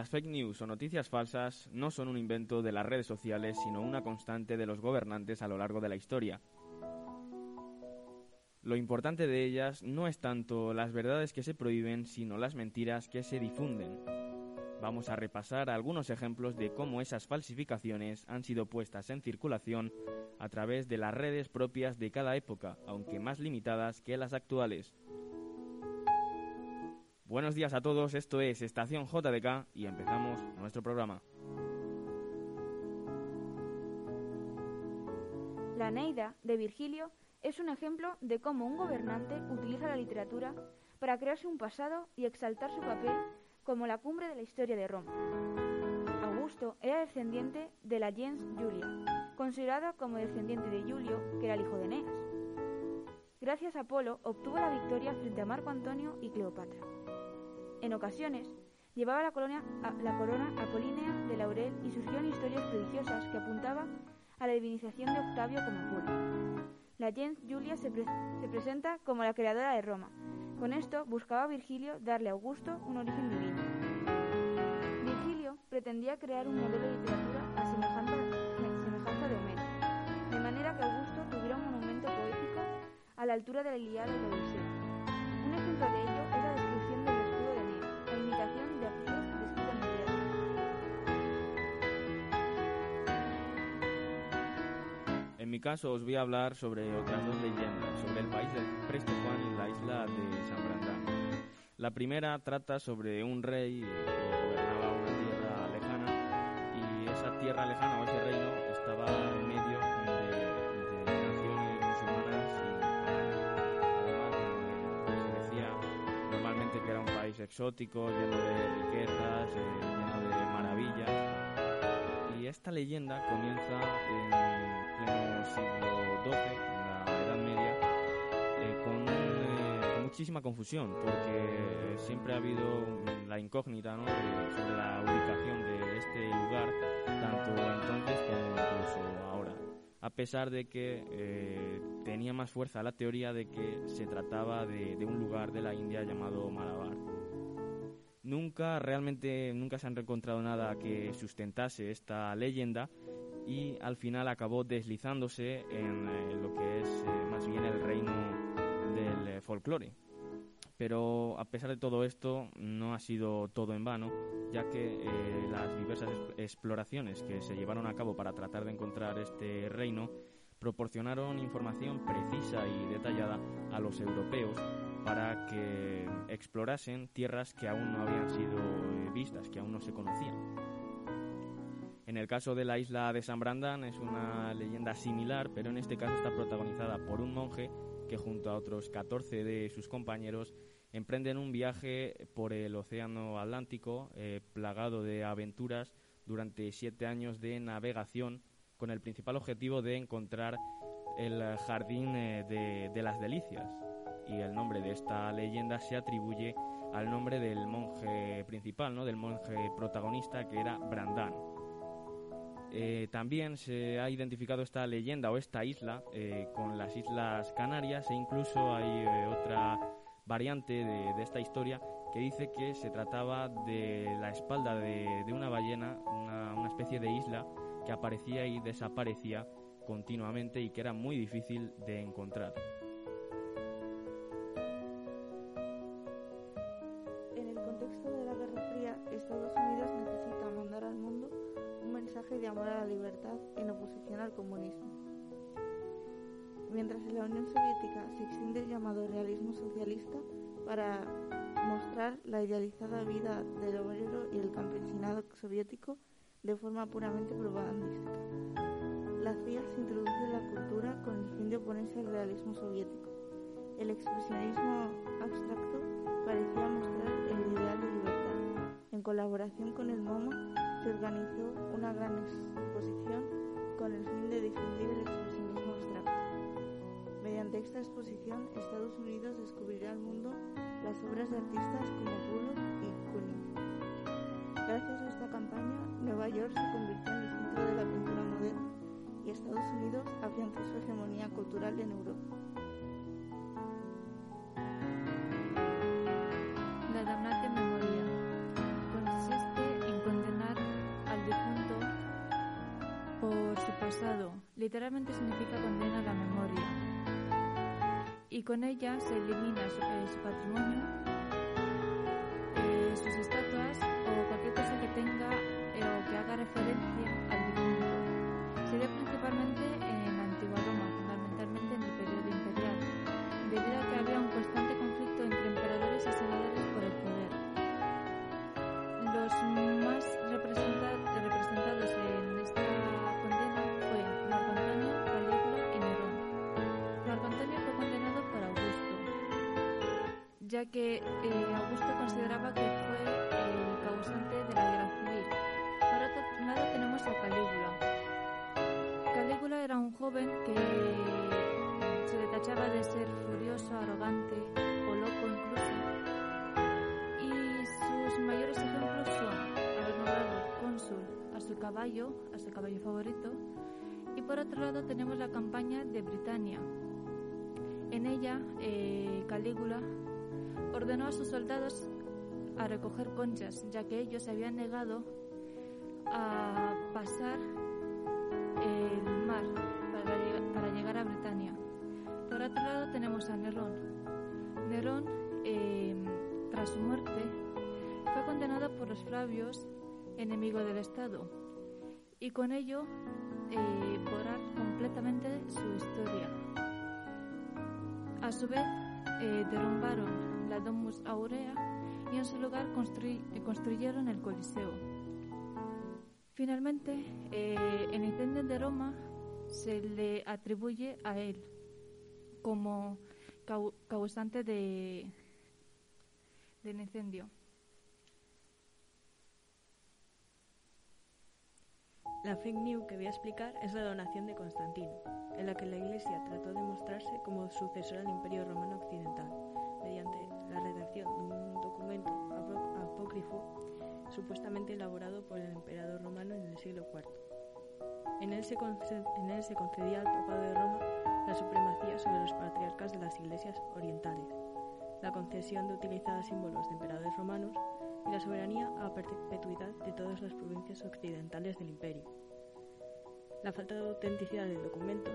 Las fake news o noticias falsas no son un invento de las redes sociales, sino una constante de los gobernantes a lo largo de la historia. Lo importante de ellas no es tanto las verdades que se prohíben, sino las mentiras que se difunden. Vamos a repasar algunos ejemplos de cómo esas falsificaciones han sido puestas en circulación a través de las redes propias de cada época, aunque más limitadas que las actuales. Buenos días a todos, esto es Estación JDK y empezamos nuestro programa. La Neida de Virgilio es un ejemplo de cómo un gobernante utiliza la literatura para crearse un pasado y exaltar su papel como la cumbre de la historia de Roma. Augusto era descendiente de la gens Julia, considerado como descendiente de Julio, que era el hijo de Eneas. Gracias a Apolo obtuvo la victoria frente a Marco Antonio y Cleopatra. En ocasiones, llevaba la, corona apolínea de laurel y surgieron historias prodigiosas que apuntaban a la divinización de Octavio como Apolo. La gens Julia se, pre se presenta como la creadora de Roma. Con esto buscaba Virgilio darle a Augusto un origen divino. Virgilio pretendía crear un modelo de literatura a semejanza, semejanza de Homero, de manera que Augusto tuviera un monumento poético a la altura de la Iliada y la Odisea. Un ejemplo de ello es la descripción del escudo de Neo, la imitación de Aquiles descrita en el En mi caso os voy a hablar sobre otras dos leyendas, sobre el país de Preste Juan y la isla de San Brandán. La primera trata sobre un rey que gobernaba una tierra lejana y esa tierra lejana o ese reino exótico, lleno de riquezas, eh, lleno de maravillas. Y esta leyenda comienza en pleno siglo XII, en la Edad Media, eh, con, eh, con muchísima confusión, porque siempre ha habido la incógnita ¿no? sobre la ubicación de este lugar, tanto entonces como incluso ahora. A pesar de que eh, tenía más fuerza la teoría de que se trataba de, de un lugar de la India llamado Malabar. Nunca, realmente, nunca se han encontrado nada que sustentase esta leyenda y al final acabó deslizándose en eh, lo que es eh, más bien el reino del eh, folclore. Pero a pesar de todo esto, no ha sido todo en vano, ya que las diversas es- exploraciones que se llevaron a cabo para tratar de encontrar este reino proporcionaron información precisa y detallada a los europeos para que explorasen tierras que aún no habían sido eh, vistas, que aún no se conocían. En el caso de la isla de San Brandán es una leyenda similar, pero en este caso está protagonizada por un monje que junto a otros 14 de sus compañeros emprenden un viaje por el Océano Atlántico eh, plagado de aventuras durante siete años de navegación con el principal objetivo de encontrar el jardín eh, de, de las delicias. Y el nombre de esta leyenda se atribuye al nombre del monje principal, ¿no? del monje protagonista que era Brandán. Eh, también se ha identificado esta leyenda o esta isla eh, con las Islas Canarias e incluso hay eh, otra variante de, esta historia que dice que se trataba de la espalda de, una ballena, una especie de isla que aparecía y desaparecía continuamente y que era muy difícil de encontrar. Amor a la libertad en oposición al comunismo. Mientras en la Unión Soviética se extiende el llamado realismo socialista para mostrar la idealizada vida del obrero y el campesinado soviético de forma puramente propagandística. La CIA se introduce en la cultura con el fin de oponerse al realismo soviético. El expresionismo abstracto parecía mostrar el ideal de libertad. En colaboración con el MoMA se organizó una gran exposición con el fin de difundir el expresionismo abstracto. Mediante esta exposición, Estados Unidos descubrirá al mundo las obras de artistas como Bullock y Kuning. Gracias a esta campaña, Nueva York se convirtió en el centro de la pintura moderna y Estados Unidos afianzó su hegemonía cultural en Europa. Literalmente significa condena la memoria. Y con ella se elimina su, eh, patrimonio, eh, sus estatuas o cualquier cosa que tenga eh, o que haga referencia al difunto. Se dio principalmente ya que eh, Augusto consideraba que fue el causante de la guerra civil. Por otro lado tenemos a Calígula. Calígula era un joven que se le tachaba de ser furioso, arrogante o loco incluso. Y sus mayores ejemplos son haber nombrado cónsul a su caballo, a su caballo favorito. Y por otro lado tenemos la campaña de Britania. En ella, eh, Calígula ordenó a sus soldados a recoger conchas, ya que ellos se habían negado a pasar el mar para, para llegar a Britania. Por otro lado tenemos a Nerón. Nerón, eh, tras su muerte, fue condenado por los Flavios, enemigo del Estado, y con ello eh, borrar completamente su historia. A su vez, eh, derrumbaron la Domus Aurea y en su lugar construy- construyeron el Coliseo. Finalmente, eh, el incendio de Roma se le atribuye a él como cau- causante de, del incendio. La fake news que voy a explicar es la donación de Constantino, en la que la Iglesia trató de mostrarse como sucesor al Imperio Romano Occidental, mediante de un documento apó- apócrifo supuestamente elaborado por el emperador romano en el siglo IV. En él se, en él se concedía al Papado de Roma la supremacía sobre los patriarcas de las iglesias orientales, la concesión de utilizar símbolos de emperadores romanos y la soberanía a perpetuidad de todas las provincias occidentales del imperio. La falta de autenticidad del documento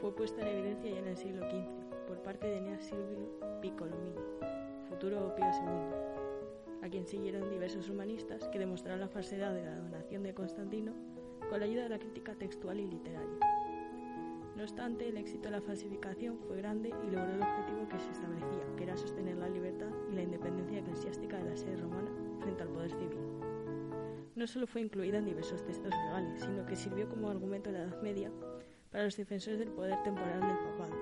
fue puesta en evidencia ya en el siglo XV por parte de Eneas Silvio Piccolomini, futuro Pío II, a quien siguieron diversos humanistas que demostraron la falsedad de la donación de Constantino con la ayuda de la crítica textual y literaria. No obstante, el éxito de la falsificación fue grande y logró el objetivo que se establecía, que era sostener la libertad y la independencia eclesiástica de la sede romana frente al poder civil. No solo fue incluida en diversos textos legales, sino que sirvió como argumento en la Edad Media para los defensores del poder temporal del papado,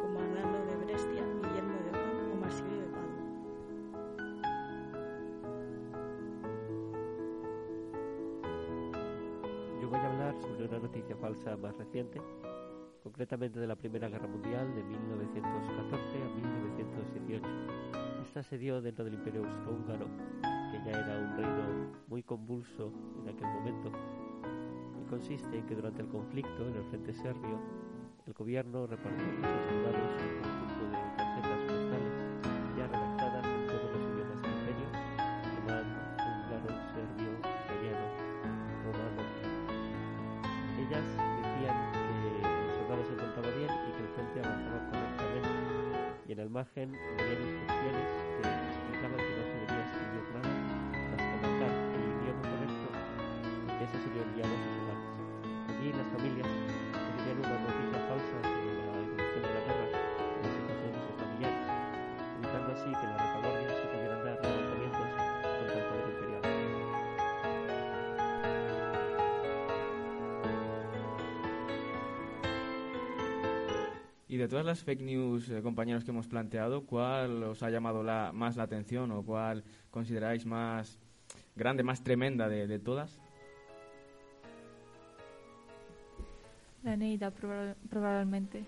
como Arnaldo de Brescia, sobre una noticia falsa más reciente, concretamente de la Primera Guerra Mundial de 1914 a 1918. Esta se dio dentro del Imperio Austrohúngaro, que ya era un reino muy convulso en aquel momento, y consiste en que durante el conflicto en el frente serbio, el gobierno repartió sus soldados Y Y de todas las fake news, eh, compañeros, que hemos planteado, ¿cuál os ha llamado la, más la atención o cuál consideráis más grande, más tremenda de, todas? La proba- probablemente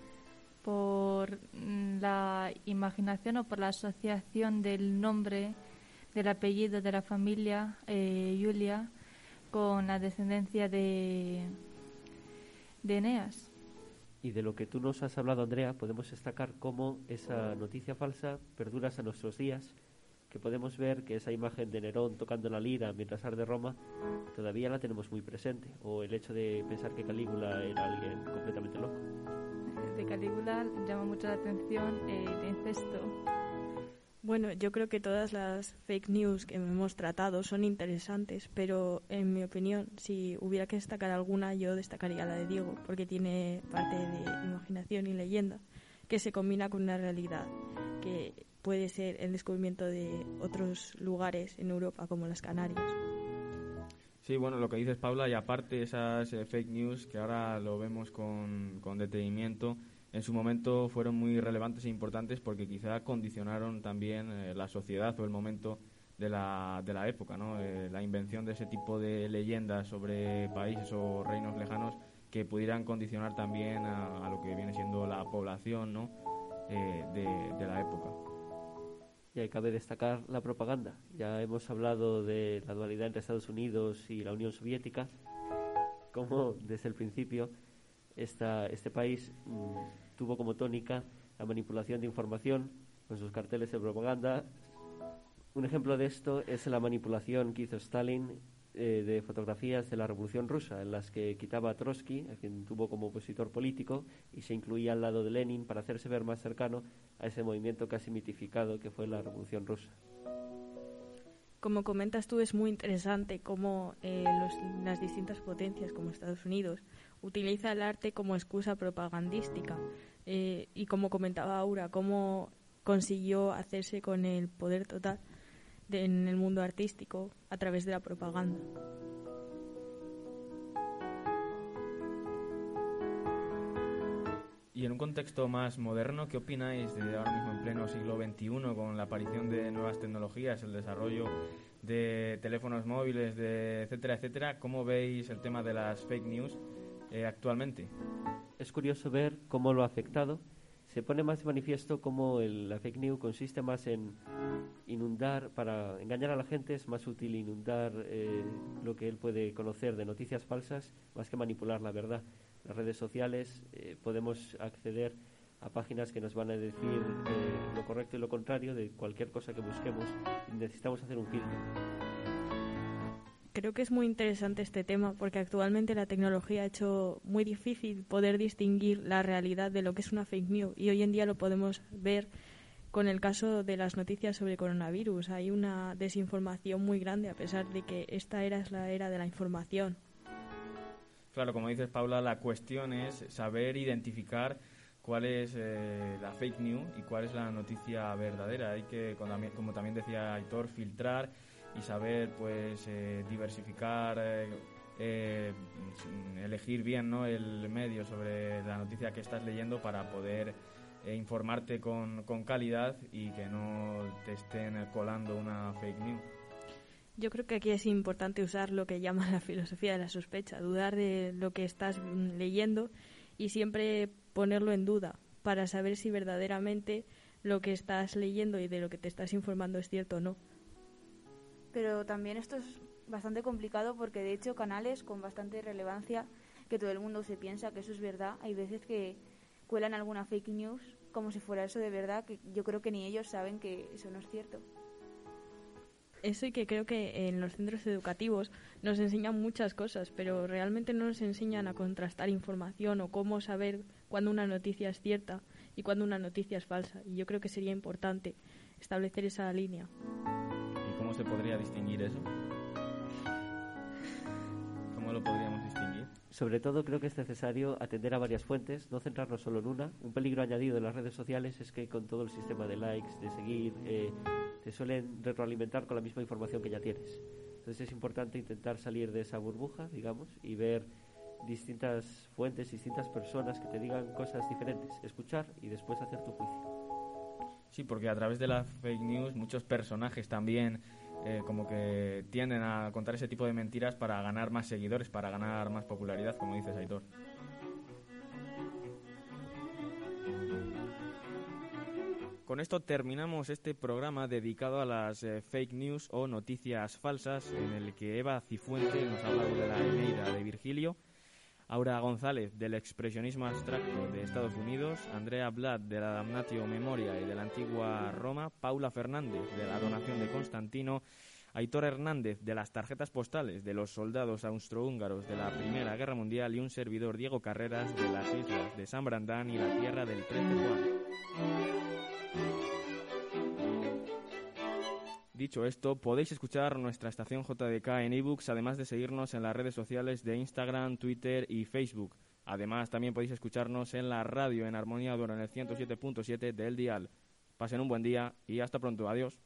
por mm, la imaginación o por la asociación del nombre, del apellido de la familia eh, Julia con la descendencia de, de Eneas. Y de lo que tú nos has hablado, Andrea, podemos destacar cómo esa noticia falsa perdura hasta nuestros días, que podemos ver que esa imagen de Nerón tocando la lira mientras arde Roma todavía la tenemos muy presente, o el hecho de pensar que Calígula era alguien completamente loco. De Calígula llama mucho la atención el incesto. Bueno, yo creo que todas las fake news que hemos tratado son interesantes, pero en mi opinión, si hubiera que destacar alguna, yo destacaría la de Diego, porque tiene parte de imaginación y leyenda que se combina con una realidad que puede ser el descubrimiento de otros lugares en Europa, como las Canarias. Sí, bueno, lo que dices, Paula, y aparte esas eh, fake news que ahora lo vemos con, con detenimiento, en su momento fueron muy relevantes e importantes porque quizá condicionaron también eh, la sociedad o el momento de la, de la época, ¿no? Eh, la invención de ese tipo de leyendas sobre países o reinos lejanos que pudieran condicionar también a, a lo que viene siendo la población, ¿no? Eh, de, de la época. Y ahí cabe destacar la propaganda. Ya hemos hablado de la dualidad entre Estados Unidos y la Unión Soviética, como desde el principio esta, este país mm, tuvo como tónica la manipulación de información con sus carteles de propaganda. Un ejemplo de esto es la manipulación que hizo Stalin eh, de fotografías de la Revolución Rusa, en las que quitaba a Trotsky, a quien tuvo como opositor político, y se incluía al lado de Lenin para hacerse ver más cercano a ese movimiento casi mitificado que fue la Revolución Rusa. Como comentas tú, es muy interesante cómo eh, los- las distintas potencias, como Estados Unidos, utiliza el arte como excusa propagandística. Eh, y como comentaba Aura, cómo consiguió hacerse con el poder total de- en el mundo artístico a través de la propaganda. Y en un contexto más moderno, ¿qué opináis de ahora mismo en pleno siglo XXI con la aparición de nuevas tecnologías, el desarrollo de teléfonos móviles, de etcétera, etcétera? ¿Cómo veis el tema de las fake news eh, actualmente? Es curioso ver cómo lo ha afectado. Se pone más de manifiesto cómo el- la fake news consiste más en inundar, para engañar a la gente es más útil inundar eh, lo que él puede conocer de noticias falsas más que manipular la verdad. Las redes sociales eh, podemos acceder a páginas que nos van a decir lo correcto y lo contrario de cualquier cosa que busquemos necesitamos hacer un filtro. Creo que es muy interesante este tema porque actualmente la tecnología ha hecho muy difícil poder distinguir la realidad de lo que es una fake news y hoy en día lo podemos ver con el caso de las noticias sobre coronavirus. Hay una desinformación muy grande a pesar de que esta era es la era de la información. Claro, como dices, Paula, la cuestión es saber identificar cuál es eh, la fake news y cuál es la noticia verdadera. Hay que, como también- decía Aitor, filtrar y saber, pues, eh, diversificar, eh, eh, elegir bien ¿no? el medio sobre la noticia que estás leyendo para poder eh, informarte con, con calidad y que no te estén colando una fake news. Yo creo que aquí es importante usar lo que llaman la filosofía de la sospecha, dudar de lo que estás mm, leyendo y siempre ponerlo en duda para saber si verdaderamente lo que estás leyendo y de lo que te estás informando es cierto o no. Pero también esto es bastante complicado porque de hecho canales con bastante relevancia que todo el mundo se piensa que eso es verdad, hay veces que cuelan alguna fake news como si fuera eso de verdad, que yo creo que ni ellos saben que eso no es cierto. Eso y que creo que en los centros educativos nos enseñan muchas cosas, pero realmente no nos enseñan a contrastar información o cómo saber cuándo una noticia es cierta y cuándo una noticia es falsa. Y yo creo que sería importante establecer esa línea. ¿Y cómo se podría distinguir eso? ¿Cómo lo podríamos distinguir? Sobre todo creo que es necesario atender a varias fuentes, no centrarnos solo en una. Un peligro añadido de las redes sociales es que con todo el sistema de likes, de seguir, eh, te suelen retroalimentar con la misma información que ya tienes. Entonces es importante intentar salir de esa burbuja, digamos, y ver distintas fuentes, distintas personas que te digan cosas diferentes, escuchar y después hacer tu juicio. Sí, porque a través de las fake news muchos personajes también eh, como que tienden a contar ese tipo de mentiras para ganar más seguidores, para ganar más popularidad, como dices, Aitor. Con esto terminamos este programa dedicado a las eh, fake news o noticias falsas, en el que Eva Cifuente nos ha hablado de la Eneida de Virgilio, Aura González del expresionismo abstracto de Estados Unidos, Andrea Blad de la Damnatio Memoria y de la antigua Roma, Paula Fernández de la donación de Constantino, Aitor Hernández de las tarjetas postales de los soldados austrohúngaros de la Primera Guerra Mundial y un servidor Diego Carreras de las islas de San Brandán y la tierra del 13 Juan. Dicho esto, podéis escuchar nuestra estación JDK en ebooks, además de seguirnos en las redes sociales de Instagram, Twitter y Facebook. Además, también podéis escucharnos en la radio en Armonía Dura en el 107.7 del Dial. Pasen un buen día y hasta pronto. Adiós.